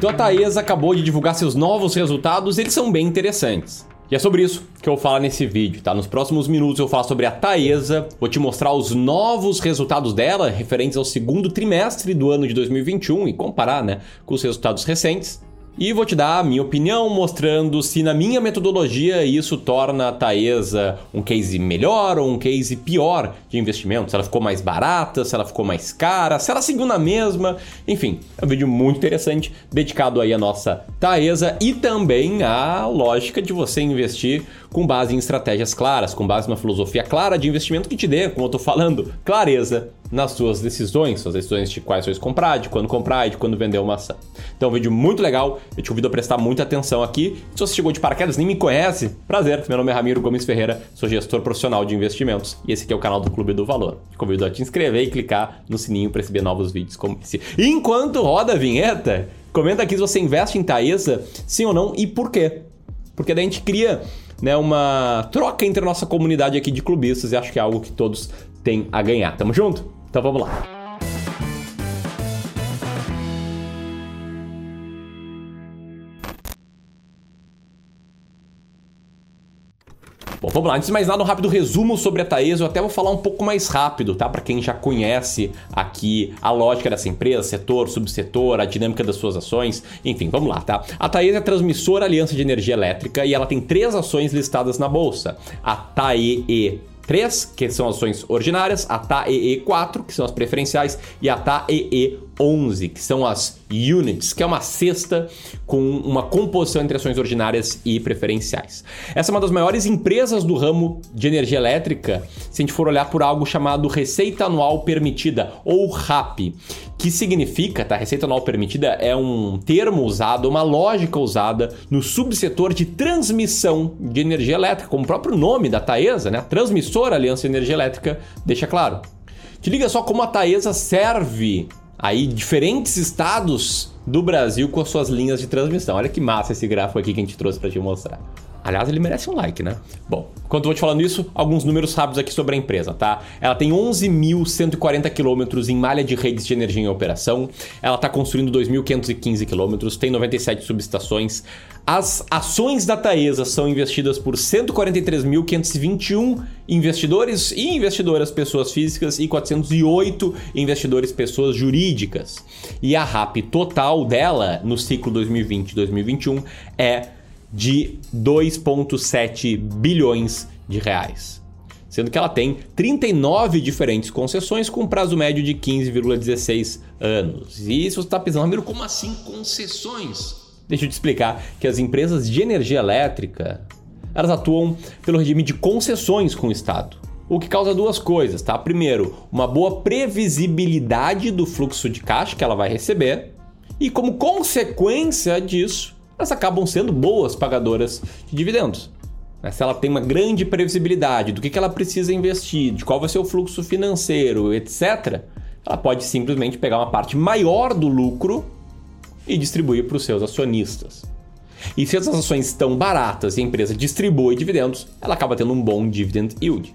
Então a Taesa acabou de divulgar seus novos resultados, eles são bem interessantes. E é sobre isso que eu falar nesse vídeo, tá? Nos próximos minutos eu falo sobre a Taesa, vou te mostrar os novos resultados dela, referentes ao segundo trimestre do ano de 2021 e comparar, né, com os resultados recentes. E vou te dar a minha opinião, mostrando se na minha metodologia isso torna a Taesa um case melhor ou um case pior de investimento. Se ela ficou mais barata, se ela ficou mais cara, se ela seguiu na mesma. Enfim, é um vídeo muito interessante, dedicado aí à nossa Taesa e também à lógica de você investir com base em estratégias claras, com base numa filosofia clara de investimento que te dê, como eu estou falando, clareza nas suas decisões, suas decisões de quais ações comprar, de quando comprar e de quando vender uma ação. Então, um vídeo muito legal, eu te convido a prestar muita atenção aqui. Se você chegou de paraquedas nem me conhece, prazer, meu nome é Ramiro Gomes Ferreira, sou gestor profissional de investimentos e esse aqui é o canal do Clube do Valor. Te convido a te inscrever e clicar no sininho para receber novos vídeos como esse. E enquanto roda a vinheta, comenta aqui se você investe em Taesa, sim ou não e por quê. Porque daí a gente cria né, uma troca entre a nossa comunidade aqui de clubistas e acho que é algo que todos têm a ganhar. Tamo junto? Então vamos lá. Bom, vamos lá. Antes de mais nada, um rápido resumo sobre a Taesa. Eu até vou falar um pouco mais rápido, tá? Para quem já conhece aqui a lógica dessa empresa, setor, subsetor, a dinâmica das suas ações. Enfim, vamos lá, tá? A Taesa é transmissora Aliança de Energia Elétrica e ela tem três ações listadas na bolsa. A TAEE 3, que são ações ordinárias, a TAEE 4, que são as preferenciais, e a TAEE 11, que são as units, que é uma cesta com uma composição entre ações ordinárias e preferenciais. Essa é uma das maiores empresas do ramo de energia elétrica, se a gente for olhar por algo chamado Receita Anual Permitida, ou RAP, que significa, tá? Receita Anual Permitida é um termo usado, uma lógica usada no subsetor de transmissão de energia elétrica, como o próprio nome da Taesa, né? Transmissora Aliança de Energia Elétrica, deixa claro. Te liga só como a Taesa serve aí diferentes estados do Brasil com as suas linhas de transmissão. Olha que massa esse gráfico aqui que a gente trouxe para te mostrar. Aliás, ele merece um like, né? Bom, enquanto eu vou te falando isso, alguns números rápidos aqui sobre a empresa, tá? Ela tem 11.140 quilômetros em malha de redes de energia em operação. Ela está construindo 2.515 quilômetros, tem 97 subestações. As ações da Taesa são investidas por 143.521 investidores e investidoras pessoas físicas e 408 investidores pessoas jurídicas. E a RAP total dela no ciclo 2020-2021 é de 2,7 bilhões de reais. Sendo que ela tem 39 diferentes concessões com prazo médio de 15,16 anos. E se você está pensando, Ramiro, como assim concessões? Deixa eu te explicar que as empresas de energia elétrica elas atuam pelo regime de concessões com o Estado. O que causa duas coisas, tá? Primeiro, uma boa previsibilidade do fluxo de caixa que ela vai receber, e como consequência disso, elas acabam sendo boas pagadoras de dividendos. Se ela tem uma grande previsibilidade do que ela precisa investir, de qual vai ser o fluxo financeiro, etc., ela pode simplesmente pegar uma parte maior do lucro e distribuir para os seus acionistas. E se essas ações estão baratas e a empresa distribui dividendos, ela acaba tendo um bom dividend yield.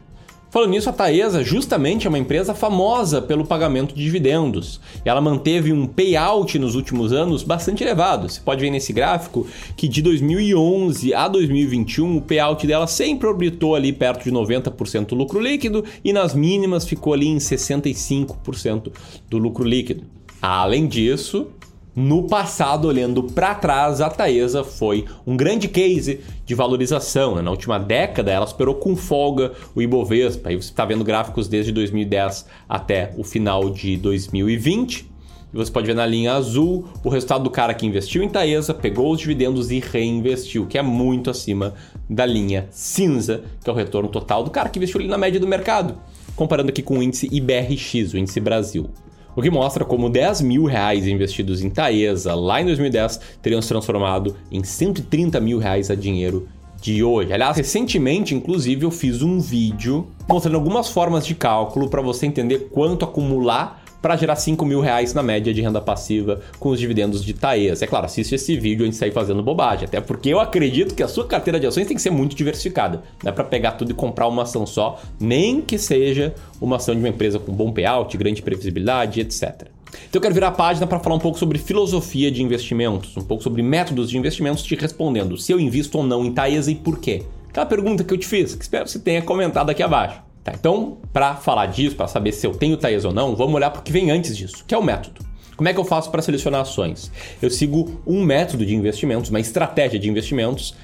Falando nisso, a Taesa justamente é uma empresa famosa pelo pagamento de dividendos. Ela manteve um payout nos últimos anos bastante elevado. Você pode ver nesse gráfico que de 2011 a 2021 o payout dela sempre orbitou ali perto de 90% do lucro líquido e nas mínimas ficou ali em 65% do lucro líquido. Além disso, no passado, olhando para trás, a Taesa foi um grande case de valorização. Né? Na última década, ela superou com folga o Ibovespa. Aí você está vendo gráficos desde 2010 até o final de 2020. E você pode ver na linha azul o resultado do cara que investiu em Taesa, pegou os dividendos e reinvestiu, que é muito acima da linha cinza, que é o retorno total do cara que investiu ali na média do mercado. Comparando aqui com o índice IBRX, o índice Brasil o que mostra como 10 mil reais investidos em Taesa lá em 2010 teriam se transformado em 130 mil reais a dinheiro de hoje. Aliás, recentemente, inclusive, eu fiz um vídeo mostrando algumas formas de cálculo para você entender quanto acumular para gerar 5 mil reais na média de renda passiva com os dividendos de Taesa. É claro, assiste esse vídeo antes de sair fazendo bobagem, até porque eu acredito que a sua carteira de ações tem que ser muito diversificada. Não é para pegar tudo e comprar uma ação só, nem que seja uma ação de uma empresa com bom payout, grande previsibilidade, etc. Então eu quero virar a página para falar um pouco sobre filosofia de investimentos, um pouco sobre métodos de investimentos, te respondendo se eu invisto ou não em Taesa e por quê. Aquela pergunta que eu te fiz, que espero que você tenha comentado aqui abaixo. Tá, então, para falar disso, para saber se eu tenho Taesa ou não, vamos olhar para o que vem antes disso, que é o método. Como é que eu faço para selecionar ações? Eu sigo um método de investimentos, uma estratégia de investimentos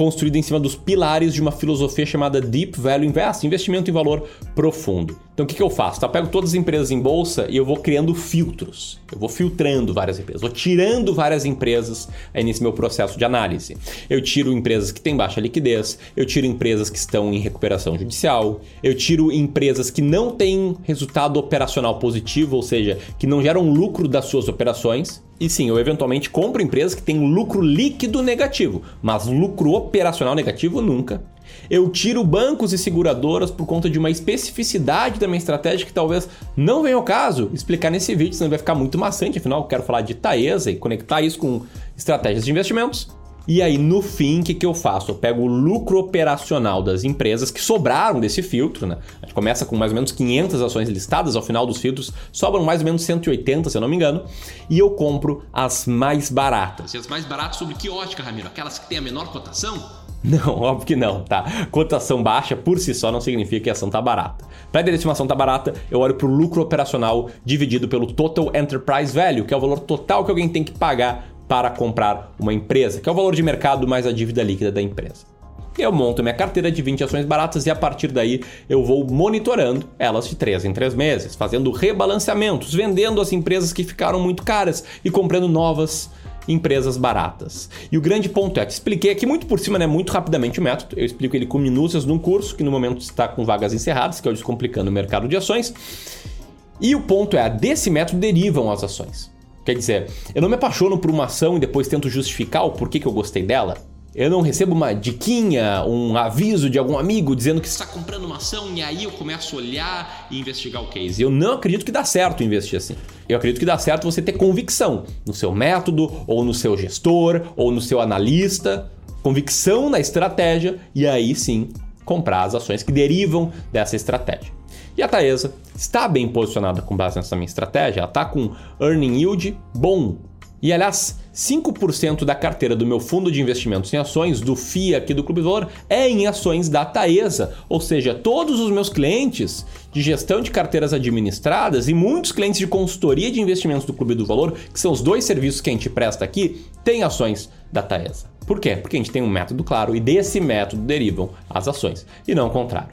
construído em cima dos pilares de uma filosofia chamada Deep Value Invest, investimento em valor profundo. Então o que, que eu faço? Tá, eu pego todas as empresas em bolsa e eu vou criando filtros. Eu vou filtrando várias empresas, vou tirando várias empresas aí nesse meu processo de análise. Eu tiro empresas que têm baixa liquidez, eu tiro empresas que estão em recuperação judicial, eu tiro empresas que não têm resultado operacional positivo, ou seja, que não geram lucro das suas operações. E sim, eu eventualmente compro empresas que têm lucro líquido negativo, mas lucro operacional negativo nunca. Eu tiro bancos e seguradoras por conta de uma especificidade da minha estratégia que talvez não venha ao caso explicar nesse vídeo, senão vai ficar muito maçante. Afinal, eu quero falar de Taesa e conectar isso com estratégias de investimentos. E aí, no fim, o que, que eu faço? Eu pego o lucro operacional das empresas que sobraram desse filtro, né? A gente começa com mais ou menos 500 ações listadas, ao final dos filtros sobram mais ou menos 180, se eu não me engano, e eu compro as mais baratas. E as mais baratas sobre que ótica, Ramiro? Aquelas que têm a menor cotação? Não, óbvio que não, tá? Cotação baixa por si só não significa que a ação tá barata. Para uma ação tá barata, eu olho para o lucro operacional dividido pelo Total Enterprise Value, que é o valor total que alguém tem que pagar para comprar uma empresa, que é o valor de mercado mais a dívida líquida da empresa. Eu monto minha carteira de 20 ações baratas e a partir daí eu vou monitorando elas de 3 em 3 meses, fazendo rebalanceamentos, vendendo as empresas que ficaram muito caras e comprando novas empresas baratas. E o grande ponto é que expliquei aqui muito por cima, né, muito rapidamente o método. Eu explico ele com minúcias num curso que no momento está com vagas encerradas, que é o Descomplicando o Mercado de Ações. E o ponto é, desse método derivam as ações. Quer dizer, eu não me apaixono por uma ação e depois tento justificar o porquê que eu gostei dela. Eu não recebo uma diquinha, um aviso de algum amigo dizendo que está comprando uma ação e aí eu começo a olhar e investigar o case. Eu não acredito que dá certo investir assim. Eu acredito que dá certo você ter convicção no seu método, ou no seu gestor, ou no seu analista, convicção na estratégia e aí sim comprar as ações que derivam dessa estratégia. E a Taesa está bem posicionada com base nessa minha estratégia, ela está com earning yield bom, e aliás, 5% da carteira do meu fundo de investimentos em ações, do FIA aqui do Clube Valor, é em ações da Taesa. Ou seja, todos os meus clientes de gestão de carteiras administradas e muitos clientes de consultoria de investimentos do Clube do Valor, que são os dois serviços que a gente presta aqui, têm ações da Taesa. Por quê? Porque a gente tem um método claro e desse método derivam as ações, e não o contrário.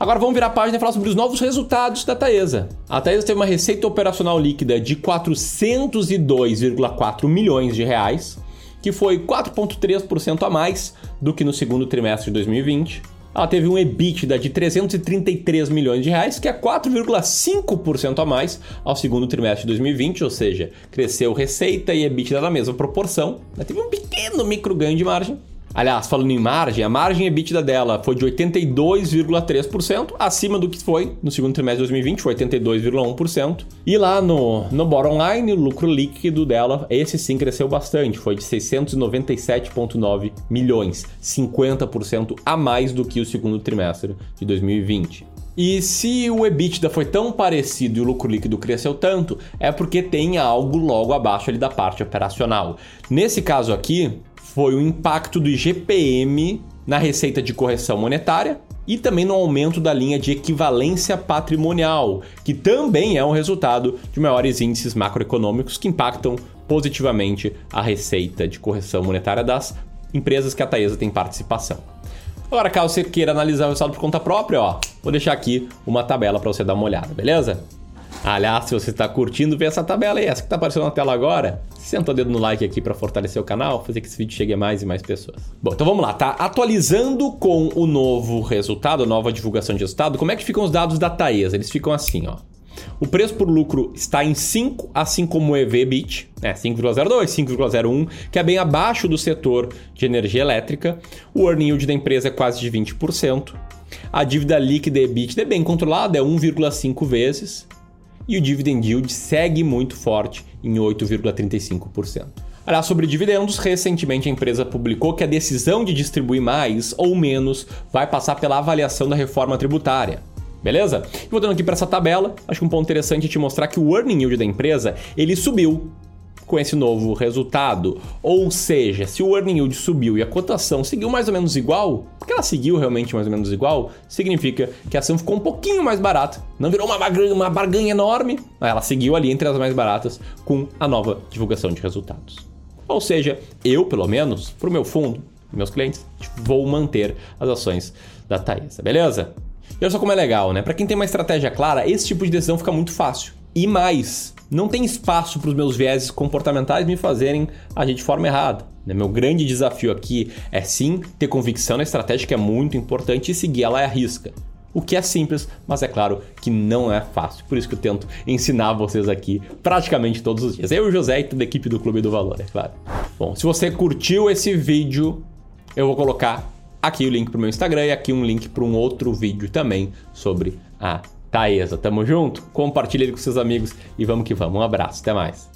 Agora vamos virar a página e falar sobre os novos resultados da Taesa. A Taesa teve uma receita operacional líquida de 402,4 milhões de reais, que foi 4,3% a mais do que no segundo trimestre de 2020 ela teve um EBITDA de 333 milhões de reais, que é 4,5% a mais ao segundo trimestre de 2020, ou seja, cresceu receita e EBITDA na mesma proporção. Teve um pequeno micro ganho de margem, Aliás, falando em margem, a margem EBITDA dela foi de 82,3%, acima do que foi no segundo trimestre de 2020, foi 82,1%. E lá no, no bottom line, o lucro líquido dela, esse sim cresceu bastante, foi de 697,9 milhões, 50% a mais do que o segundo trimestre de 2020. E se o EBITDA foi tão parecido e o lucro líquido cresceu tanto, é porque tem algo logo abaixo ali da parte operacional. Nesse caso aqui, foi o impacto do IGPM na receita de correção monetária e também no aumento da linha de equivalência patrimonial, que também é um resultado de maiores índices macroeconômicos que impactam positivamente a receita de correção monetária das empresas que a Taesa tem participação. Agora, caso você queira analisar o resultado por conta própria, ó, vou deixar aqui uma tabela para você dar uma olhada, beleza? Aliás, se você está curtindo, vê essa tabela aí, essa que está aparecendo na tela agora. Senta o dedo no like aqui para fortalecer o canal, fazer que esse vídeo chegue a mais e mais pessoas. Bom, então vamos lá, tá? Atualizando com o novo resultado, a nova divulgação de resultado, como é que ficam os dados da Taesa? Eles ficam assim, ó. O preço por lucro está em 5, assim como o EV/BIT, né, 5,02, 5,01, que é bem abaixo do setor de energia elétrica. O earning yield da empresa é quase de 20%. A dívida líquida EBIT é bem controlada, é 1,5 vezes e o dividend yield segue muito forte em 8,35%. Aliás, sobre dividendos, recentemente a empresa publicou que a decisão de distribuir mais ou menos vai passar pela avaliação da reforma tributária. Beleza? E voltando aqui para essa tabela, acho que um ponto interessante é te mostrar que o earning yield da empresa, ele subiu com esse novo resultado. Ou seja, se o earning yield subiu e a cotação seguiu mais ou menos igual, porque ela seguiu realmente mais ou menos igual, significa que a ação ficou um pouquinho mais barata. Não virou uma barganha, uma barganha enorme, ela seguiu ali entre as mais baratas com a nova divulgação de resultados. Ou seja, eu, pelo menos, para o meu fundo, meus clientes, vou manter as ações da Taesa, beleza? E olha só como é legal, né? Para quem tem uma estratégia clara, esse tipo de decisão fica muito fácil. E mais, não tem espaço para os meus vieses comportamentais me fazerem agir de forma errada. Né? Meu grande desafio aqui é sim ter convicção na estratégia que é muito importante e seguir ela à risca. O que é simples, mas é claro que não é fácil. Por isso que eu tento ensinar vocês aqui praticamente todos os dias. Eu e o José e toda a equipe do Clube do Valor, é claro. Bom, se você curtiu esse vídeo, eu vou colocar aqui o link para o meu Instagram e aqui um link para um outro vídeo também sobre a Taesa. Tamo junto? Compartilhe ele com seus amigos e vamos que vamos. Um abraço, até mais.